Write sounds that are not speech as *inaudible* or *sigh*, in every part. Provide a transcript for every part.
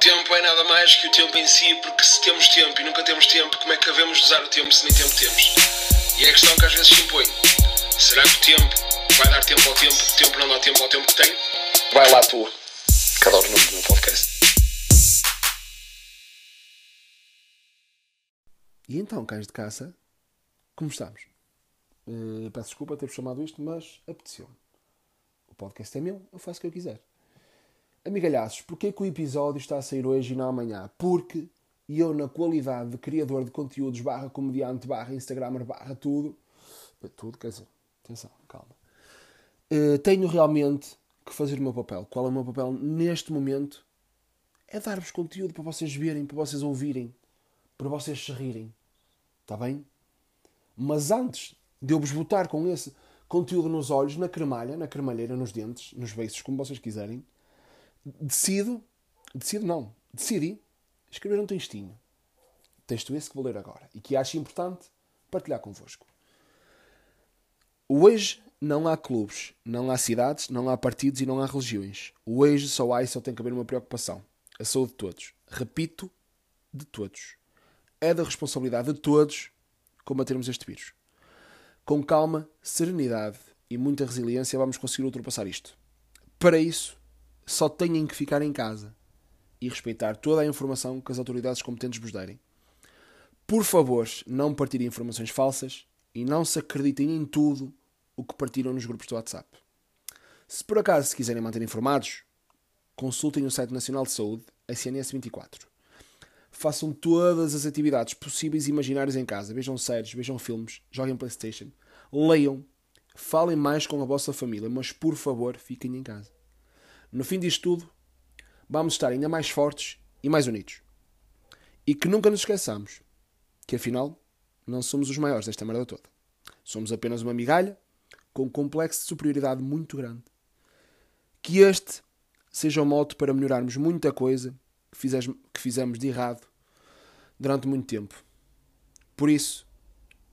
Tempo é nada mais que o tempo em si, porque se temos tempo e nunca temos tempo, como é que devemos usar o tempo se nem tempo temos? E é a questão que às vezes se impõe. Será que o tempo vai dar tempo ao tempo, o tempo não dá tempo ao tempo que tem? Vai lá tu, que adoro o nome do meu podcast. E então, cães de caça, como estamos? Eh, peço desculpa ter chamado isto, mas apeteceu-me. O podcast é meu, eu faço o que eu quiser. Amigalhaços, porquê que o episódio está a sair hoje e não amanhã? Porque eu, na qualidade de criador de conteúdos, barra comediante, barra Instagramer, barra tudo, tudo, quer dizer, atenção, calma, eh, tenho realmente que fazer o meu papel. Qual é o meu papel neste momento? É dar-vos conteúdo para vocês verem, para vocês ouvirem, para vocês se rirem. Está bem? Mas antes de eu vos botar com esse conteúdo nos olhos, na cremalha, na cremalheira, nos dentes, nos beiços, como vocês quiserem, decido, decido não, decidi escrever um textinho. Texto esse que vou ler agora e que acho importante partilhar convosco. Hoje não há clubes, não há cidades, não há partidos e não há religiões. Hoje só há e só tem que haver uma preocupação: a saúde de todos. Repito, de todos. É da responsabilidade de todos combatermos este vírus. Com calma, serenidade e muita resiliência vamos conseguir ultrapassar isto. Para isso, só têm que ficar em casa e respeitar toda a informação que as autoridades competentes vos derem. Por favor, não partilhem informações falsas e não se acreditem em tudo o que partilham nos grupos do WhatsApp. Se por acaso se quiserem manter informados, consultem o site Nacional de Saúde, a CNS 24. Façam todas as atividades possíveis e imaginárias em casa. Vejam séries, vejam filmes, joguem Playstation, leiam, falem mais com a vossa família, mas por favor, fiquem em casa. No fim disto tudo, vamos estar ainda mais fortes e mais unidos. E que nunca nos esqueçamos que afinal não somos os maiores desta merda toda. Somos apenas uma migalha com um complexo de superioridade muito grande. Que este seja o modo para melhorarmos muita coisa que, fizes, que fizemos de errado durante muito tempo. Por isso,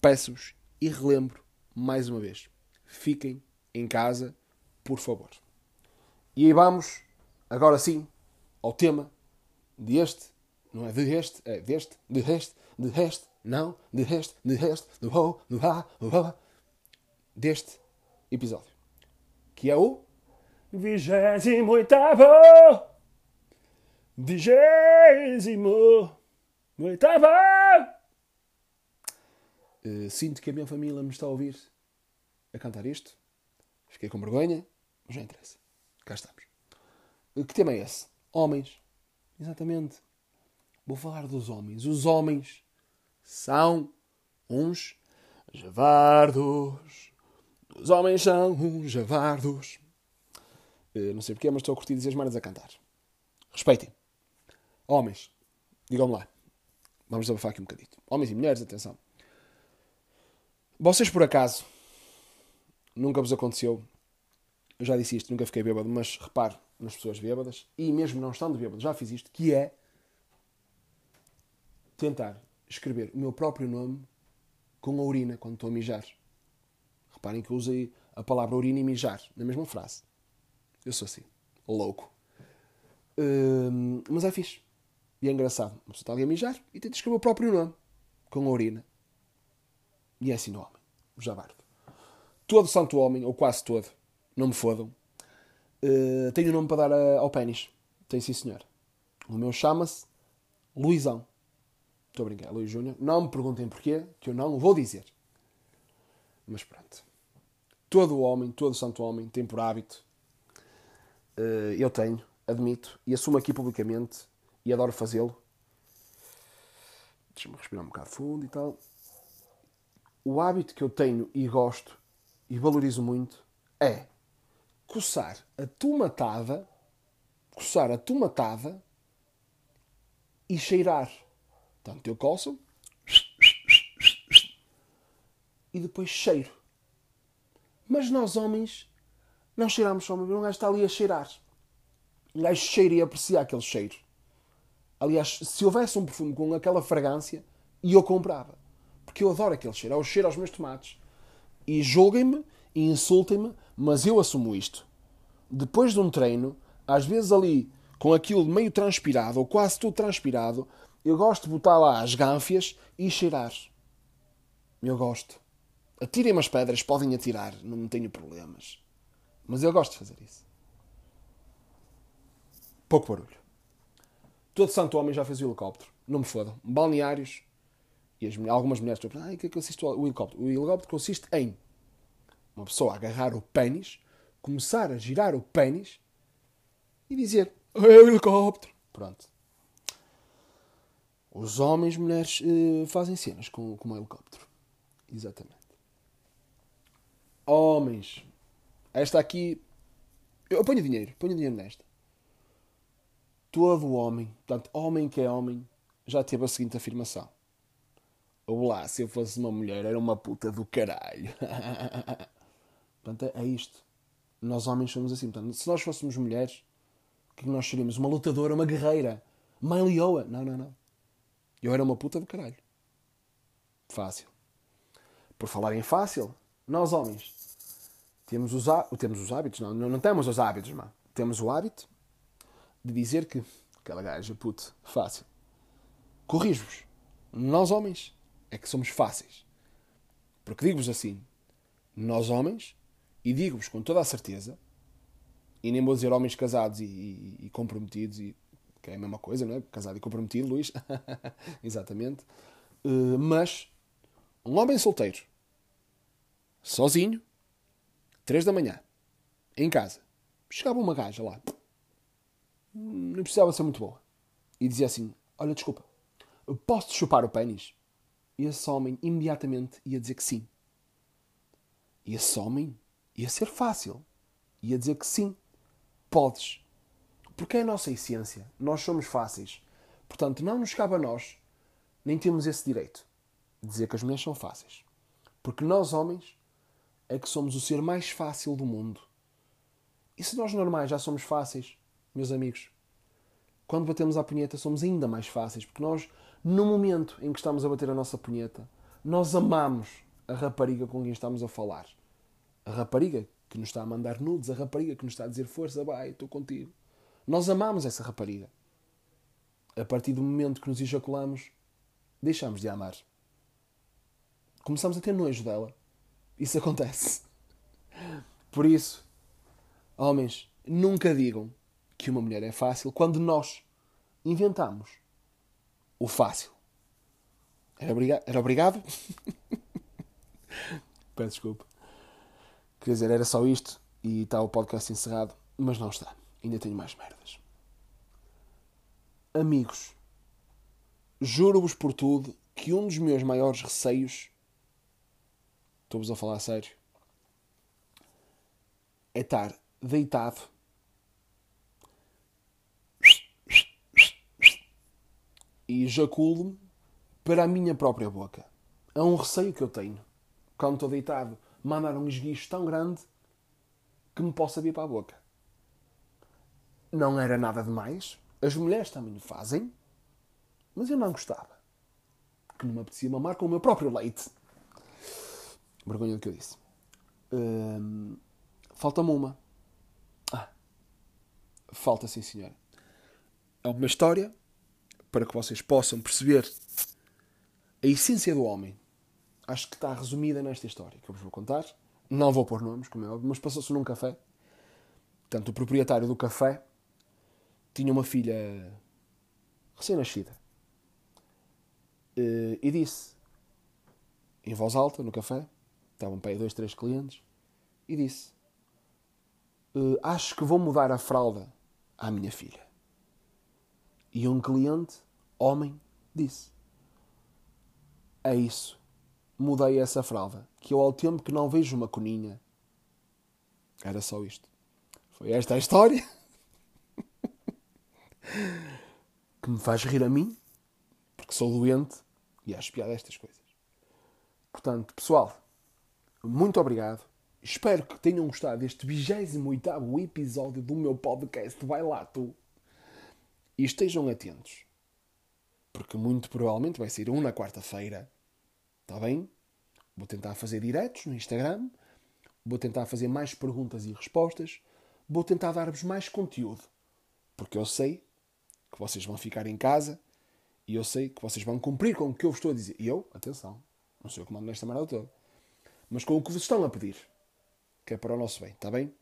peço-vos e relembro mais uma vez: fiquem em casa, por favor. E aí vamos, agora sim, ao tema deste, não é de este, é deste, de este, de este, não, de este, de este, do ho, do ha, do ha, deste episódio. Que é o vigésimo oitavo, vigésimo oitavo. Uh, sinto que a minha família me está a ouvir a cantar isto. Fiquei com vergonha, mas não interessa. Cá estamos. Que tema é esse? Homens. Exatamente. Vou falar dos homens. Os homens são uns javardos. Os homens são uns javardos. Uh, não sei porquê, mas estou a curtir dizer as manas a cantar. Respeitem. Homens. Digam-me lá. Vamos desabafar aqui um bocadito. Homens e mulheres, atenção. Vocês, por acaso, nunca vos aconteceu eu já disse isto, nunca fiquei bêbado, mas reparo nas pessoas bêbadas, e mesmo não estando bêbado, já fiz isto, que é tentar escrever o meu próprio nome com a urina quando estou a mijar. Reparem que eu usei a palavra urina e mijar na mesma frase. Eu sou assim, louco. Hum, mas é fixe. E é engraçado. Uma pessoa está ali a mijar e tenta escrever o próprio nome com a urina. E é assim no homem, o jabardo. Todo santo homem, ou quase todo, não me fodam. Uh, tenho um nome para dar a, ao pênis. Tem sim, senhor. O meu chama-se Luizão. Estou a brincar, Luís Júnior. Não me perguntem porquê, que eu não vou dizer. Mas pronto. Todo homem, todo santo homem tem por hábito. Uh, eu tenho, admito, e assumo aqui publicamente, e adoro fazê-lo. Deixa-me respirar um bocado fundo e tal. O hábito que eu tenho e gosto e valorizo muito é coçar a tomatada, coçar a tomatada e cheirar. Portanto, eu coço e depois cheiro. Mas nós homens não cheiramos só, um gajo está ali a cheirar. Um gajo cheira e aprecia aquele cheiro. Aliás, se houvesse um perfume com aquela fragrância, eu comprava. Porque eu adoro aquele cheiro. É o cheiro aos meus tomates. E julguem-me e insultem-me, mas eu assumo isto. Depois de um treino, às vezes ali com aquilo meio transpirado, ou quase tudo transpirado, eu gosto de botar lá as gânfias e cheirar. Eu gosto. Atirem-me as pedras, podem atirar, não tenho problemas. Mas eu gosto de fazer isso. Pouco barulho. Todo santo homem já fez o helicóptero. Não me fodam. Balneários. E as, algumas mulheres estão a pensar, o que é que consiste o helicóptero? O helicóptero consiste em uma pessoa agarrar o pênis, começar a girar o pênis e dizer, helicóptero. Pronto. Os homens mulheres uh, fazem cenas com, com um helicóptero. Exatamente. Homens. Esta aqui. Eu ponho dinheiro. Ponho dinheiro nesta. Todo homem, portanto, homem que é homem, já teve a seguinte afirmação. Olá, se eu fosse uma mulher, era uma puta do caralho. *laughs* portanto, é isto. Nós homens somos assim. Portanto, se nós fôssemos mulheres, o que, é nós seríamos? Uma lutadora, uma guerreira. Mãe leoa. Não, não, não. Eu era uma puta do caralho. Fácil. Por falar em fácil, nós homens temos os, temos os hábitos, não, não temos os hábitos, mano. Temos o hábito de dizer que aquela gaja, puto, fácil. Corrijo-vos. Nós homens é que somos fáceis. Porque digo-vos assim, nós homens, e digo-vos com toda a certeza, e nem vou dizer homens casados e, e, e comprometidos, e, que é a mesma coisa, não é? Casado e comprometido, Luís. *laughs* Exatamente. Uh, mas um homem solteiro, sozinho, três da manhã, em casa, chegava uma gaja lá, não precisava ser muito boa, e dizia assim: Olha, desculpa, posso chupar o pênis? E esse homem imediatamente ia dizer que sim. E esse homem ia ser fácil, ia dizer que sim, podes. Porque é a nossa essência. Nós somos fáceis. Portanto, não nos cabe a nós, nem temos esse direito, de dizer que as mulheres são fáceis. Porque nós, homens, é que somos o ser mais fácil do mundo. E se nós normais já somos fáceis, meus amigos, quando batemos a punheta somos ainda mais fáceis, porque nós, no momento em que estamos a bater a nossa punheta, nós amamos a rapariga com quem estamos a falar. A rapariga que nos está a mandar nudes, a rapariga que nos está a dizer força, vai, estou contigo. Nós amamos essa rapariga. A partir do momento que nos ejaculamos, deixamos de amar. Começamos a ter nojo dela. Isso *laughs* acontece. Por isso, homens, nunca digam que uma mulher é fácil quando nós inventamos o fácil. Era, obriga era obrigado? *laughs* Peço desculpa. Quer dizer, era só isto e está o podcast encerrado, mas não está. Ainda tenho mais merdas. Amigos, juro-vos por tudo que um dos meus maiores receios, estou-vos a falar a sério, é estar deitado e ejaculo-me para a minha própria boca. É um receio que eu tenho. Quando estou deitado, mandar um esguicho tão grande que me possa vir para a boca não era nada demais. As mulheres também o fazem. Mas eu não gostava. Que não me apetecia mamar com o meu próprio leite. Vergonha do que eu disse. Hum, Falta-me uma. Ah, falta sim, senhora. É uma história para que vocês possam perceber a essência do homem. Acho que está resumida nesta história que eu vos vou contar. Não vou pôr nomes, como é óbvio, mas passou-se num café. Portanto, o proprietário do café tinha uma filha recém-nascida. Eh, e disse, em voz alta, no café, estavam para aí dois, três clientes, e disse: eh, Acho que vou mudar a fralda à minha filha. E um cliente, homem, disse: É isso, mudei essa fralda, que eu ao tempo que não vejo uma coninha. Era só isto. Foi esta a história. *laughs* que me faz rir a mim, porque sou doente e acho piada estas coisas. Portanto, pessoal, muito obrigado. Espero que tenham gostado deste 28 episódio do meu podcast. Vai lá, tu. E estejam atentos. Porque muito provavelmente vai ser um na quarta-feira. Está bem? Vou tentar fazer diretos no Instagram. Vou tentar fazer mais perguntas e respostas. Vou tentar dar-vos mais conteúdo. Porque eu sei que vocês vão ficar em casa e eu sei que vocês vão cumprir com o que eu vos estou a dizer. E eu, atenção, não sei o que mando nesta merda toda, mas com o que vos estão a pedir, que é para o nosso bem, está bem?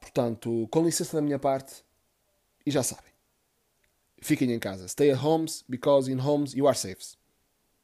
Portanto, com licença da minha parte, e já sabem, fiquem em casa. Stay at homes because in homes you are safe.